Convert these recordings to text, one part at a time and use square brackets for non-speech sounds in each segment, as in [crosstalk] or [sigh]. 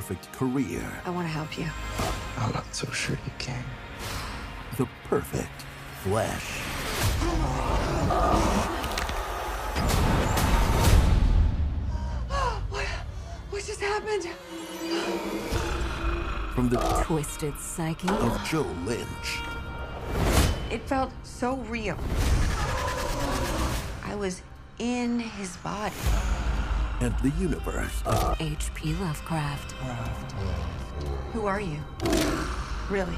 the perfect career, I want to help you. I'm not so sure you can. the perfect flesh. [gasps] What just happened? From the Twisted psyche. of Joe Lynch. It felt so real. I was in his body. And the universe of H.P. Lovecraft. Who are you? Really?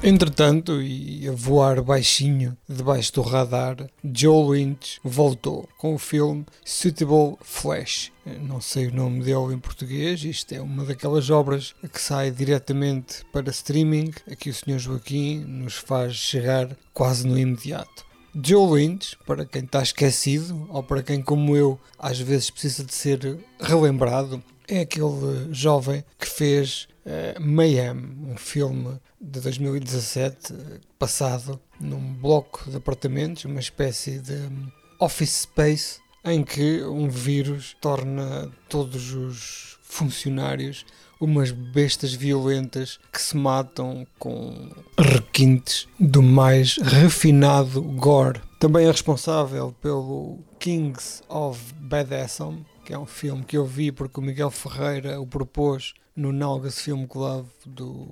Entretanto, e a voar baixinho debaixo do radar, Joe Lynch voltou com o filme Suitable Flash. Não sei o nome dele em português, isto é uma daquelas obras que sai diretamente para streaming, aqui o Sr. Joaquim nos faz chegar quase no imediato. Joe Lynch, para quem está esquecido, ou para quem, como eu, às vezes precisa de ser relembrado, é aquele jovem que fez eh, Mayhem, um filme de 2017, eh, passado num bloco de apartamentos, uma espécie de hum, office space, em que um vírus torna todos os funcionários umas bestas violentas que se matam com requintes do mais refinado gore. Também é responsável pelo Kings of Badassam, que é um filme que eu vi porque o Miguel Ferreira o propôs no Nalgas Film Club do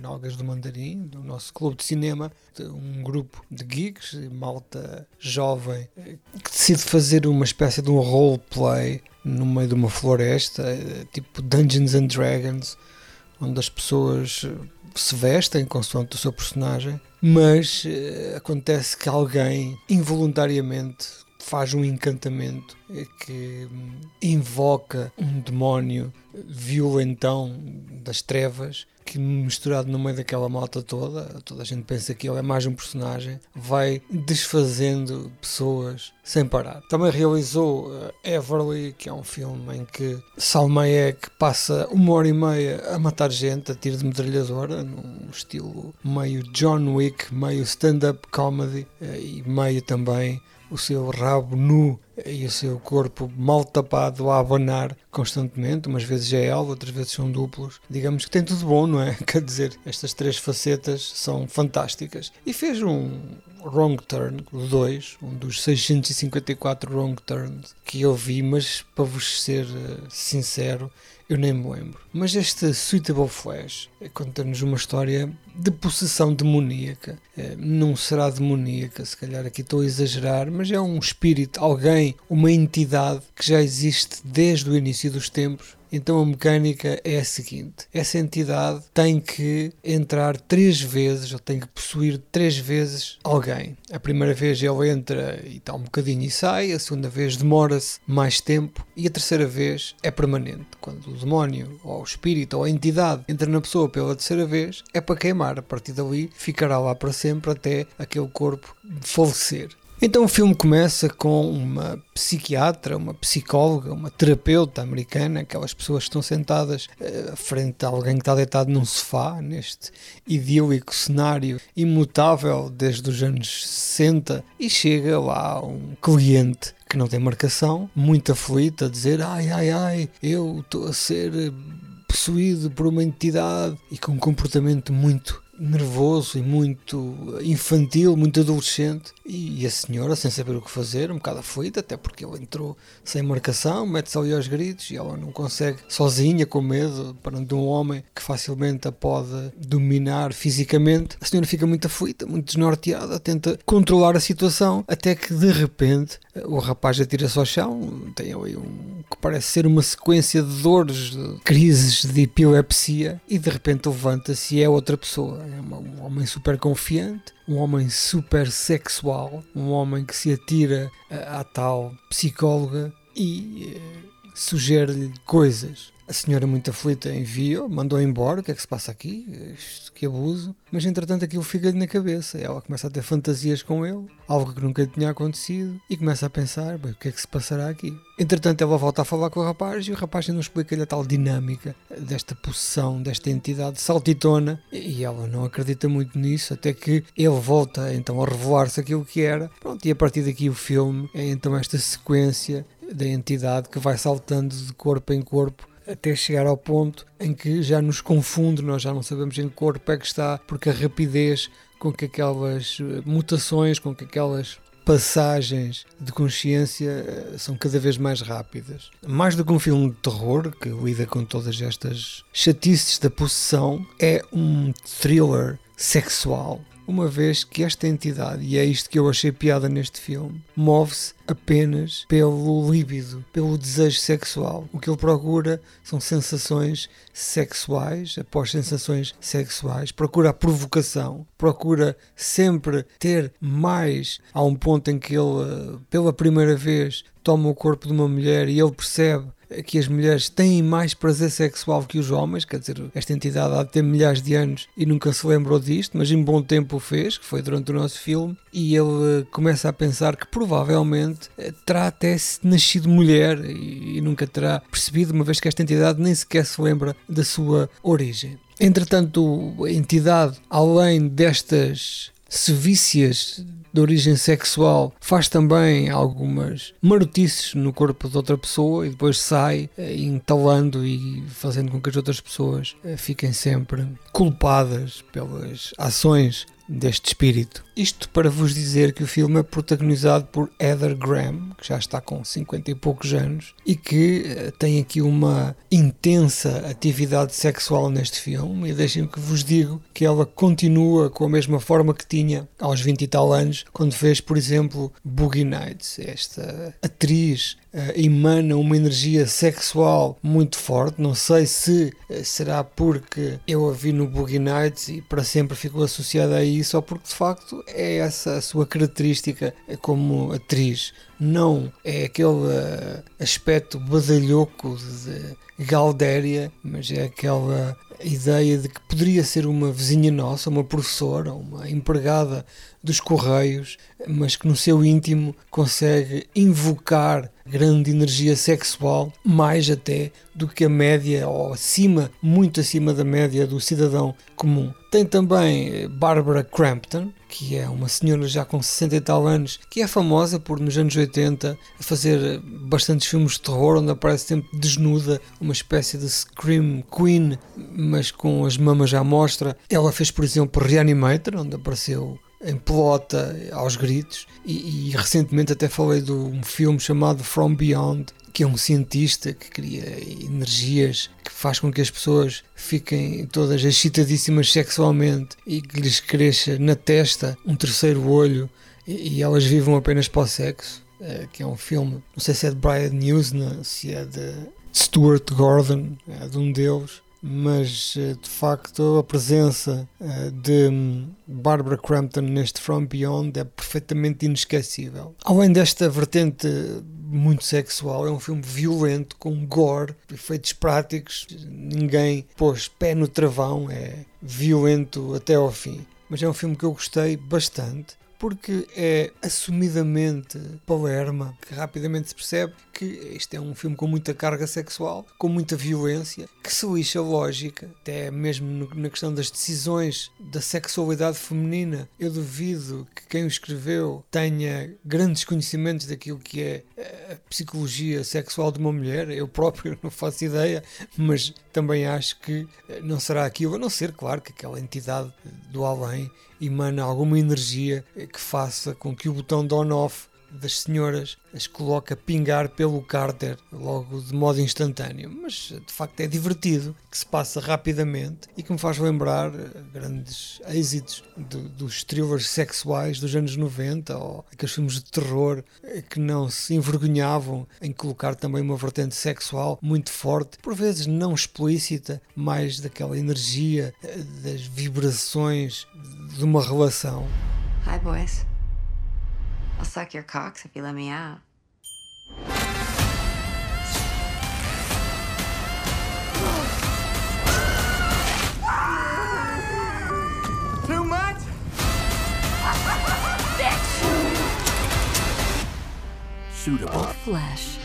Nalgas do Mandarim, do nosso clube de cinema, de um grupo de geeks, malta jovem, eh, que decide fazer uma espécie de um roleplay no meio de uma floresta, eh, tipo Dungeons and Dragons, onde as pessoas eh, se vestem consoante o seu personagem, mas acontece que alguém involuntariamente faz um encantamento eh, que invoca um demónio violentão das trevas que misturado no meio daquela malta toda, toda a gente pensa que ele é mais um personagem, vai desfazendo pessoas sem parar. Também realizou uh, Everly, que é um filme em que Salma Hayek passa uma hora e meia a matar gente a tiro de metralhadora, num estilo meio John Wick, meio stand-up comedy uh, e meio também o seu rabo nu e o seu corpo mal tapado a abanar constantemente, umas vezes é ela, outras vezes são duplos. Digamos que tem tudo bom, não é? [laughs] Quer dizer, estas três facetas são fantásticas. E fez um Wrong Turn 2, um dos 654 Wrong Turns que eu vi, mas para vos ser uh, sincero, eu nem me lembro. Mas este Suitable Flash conta-nos uma história de possessão demoníaca. É, não será demoníaca, se calhar aqui estou a exagerar, mas é um espírito, alguém, uma entidade que já existe desde o início dos tempos então a mecânica é a seguinte: essa entidade tem que entrar três vezes, ou tem que possuir três vezes alguém. A primeira vez ele entra e está um bocadinho e sai, a segunda vez demora-se mais tempo e a terceira vez é permanente. Quando o demónio, ou o espírito, ou a entidade entra na pessoa pela terceira vez, é para queimar. A partir dali ficará lá para sempre até aquele corpo falecer. Então o filme começa com uma psiquiatra, uma psicóloga, uma terapeuta americana, aquelas pessoas que estão sentadas uh, frente a alguém que está deitado num sofá, neste idílico cenário imutável desde os anos 60, e chega lá um cliente que não tem marcação, muito aflito, a dizer ai ai ai, eu estou a ser possuído por uma entidade e com um comportamento muito nervoso e muito infantil, muito adolescente. E a senhora, sem saber o que fazer, um bocado aflita, até porque ele entrou sem marcação, mete-se ali aos gritos e ela não consegue, sozinha, com medo, perante um homem que facilmente a pode dominar fisicamente. A senhora fica muito aflita, muito desnorteada, tenta controlar a situação, até que de repente o rapaz atira-se ao chão, tem ali um que parece ser uma sequência de dores, de crises de epilepsia, e de repente levanta-se e é outra pessoa é um homem super confiante, um homem super sexual, um homem que se atira à tal psicóloga e uh, sugere-lhe coisas. A senhora muito aflita enviou, mandou embora, o que é que se passa aqui? Isto, que abuso. Mas entretanto aquilo fica-lhe na cabeça. Ela começa a ter fantasias com ele, algo que nunca tinha acontecido, e começa a pensar, bem, o que é que se passará aqui? Entretanto ela volta a falar com o rapaz e o rapaz não explica-lhe a tal dinâmica desta possessão, desta entidade saltitona, e ela não acredita muito nisso, até que ele volta então a revelar-se aquilo que era. Pronto, e a partir daqui o filme é então esta sequência da entidade que vai saltando de corpo em corpo até chegar ao ponto em que já nos confunde, nós já não sabemos em que corpo é que está, porque a rapidez com que aquelas eh, mutações, com que aquelas passagens de consciência eh, são cada vez mais rápidas. Mais do que um filme de terror que lida com todas estas chatices da possessão, é um thriller sexual uma vez que esta entidade, e é isto que eu achei piada neste filme, move-se apenas pelo líbido, pelo desejo sexual. O que ele procura são sensações sexuais, após sensações sexuais, procura a provocação, procura sempre ter mais. Há um ponto em que ele, pela primeira vez, toma o corpo de uma mulher e ele percebe que as mulheres têm mais prazer sexual que os homens, quer dizer, esta entidade há de ter milhares de anos e nunca se lembrou disto, mas em bom tempo o fez, que foi durante o nosso filme, e ele começa a pensar que provavelmente eh, terá até nascido mulher e nunca terá percebido, uma vez que esta entidade nem sequer se lembra da sua origem. Entretanto, a entidade, além destas sevícias de origem sexual faz também algumas marotices no corpo de outra pessoa e depois sai eh, entalando e fazendo com que as outras pessoas eh, fiquem sempre culpadas pelas ações deste espírito. Isto para vos dizer que o filme é protagonizado por Heather Graham, que já está com 50 e poucos anos e que eh, tem aqui uma intensa atividade sexual neste filme. E deixem-me que vos digo que ela continua com a mesma forma que tinha aos 20 e tal anos, quando fez, por exemplo, Boogie Nights. Esta atriz uh, emana uma energia sexual muito forte. Não sei se uh, será porque eu a vi no Boogie Nights e para sempre ficou associada a isso ou porque de facto é essa a sua característica como atriz. Não é aquele uh, aspecto badalhoco de Galdéria, mas é aquela ideia de que poderia ser uma vizinha nossa, uma professora, uma empregada dos Correios, mas que no seu íntimo consegue invocar grande energia sexual, mais até do que a média, ou acima, muito acima da média do cidadão comum. Tem também eh, Barbara Crampton, que é uma senhora já com 60 e tal anos, que é famosa por nos anos 80 fazer bastantes filmes de terror, onde aparece sempre desnuda, uma espécie de Scream Queen, mas com as mamas à mostra. Ela fez, por exemplo, Reanimator, onde apareceu em pelota aos gritos e, e, recentemente até falei de um filme chamado From Beyond que é um cientista que cria energias que faz com que as pessoas fiquem todas excitadíssimas sexualmente e que lhes cresça na testa um terceiro olho e, e elas vivam apenas para o sexo é, que é um filme, não sei se é de Brian Newsna, se é de Stuart Gordon, é de um deles mas eh, de facto a presença eh, de hum, Barbara Crampton neste From Beyond é perfeitamente inesquecível. Além desta vertente muito sexual, é um filme violento, com gore, efeitos práticos, ninguém pôs pé no travão, é violento até ao fim. Mas é um filme que eu gostei bastante porque é assumidamente palerma, que rapidamente se percebe que este é um filme com muita carga sexual, com muita violência, que se lixa a lógica, até mesmo na questão das decisões da sexualidade feminina. Eu duvido que quem o escreveu tenha grandes conhecimentos daquilo que é a psicologia sexual de uma mulher. Eu próprio [laughs] não faço ideia, mas também acho que não será aquilo, a não ser, claro, que aquela entidade do além emana alguma energia que faça com que o botão de on-off das senhoras as coloque a pingar pelo cárter logo de modo instantâneo, mas de facto é divertido, que se passa rapidamente e que me faz lembrar eh, grandes êxitos dos thrillers sexuais dos anos 90 ou aqueles filmes de terror eh, que não se envergonhavam em colocar também uma vertente sexual muito forte, por vezes não explícita, mais daquela energia eh, das vibrações de uma relação. Hi, boys. I'll suck your cocks if you let me out. Too much? Suitable. Flesh.